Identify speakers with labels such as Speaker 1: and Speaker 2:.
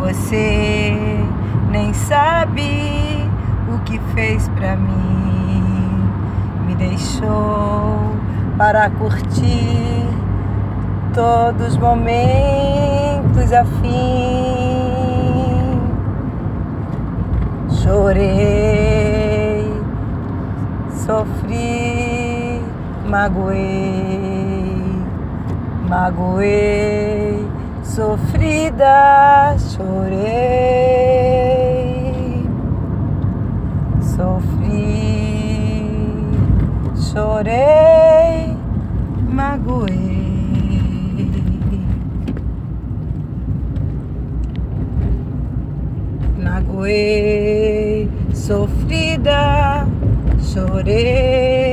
Speaker 1: Você nem sabe o que fez pra mim. Me deixou para curtir todos os momentos afim. Chorei, sofri, magoei, magoei, sofrida, chorei, sofri, chorei, magoei. Magoei, sofrida, chorei.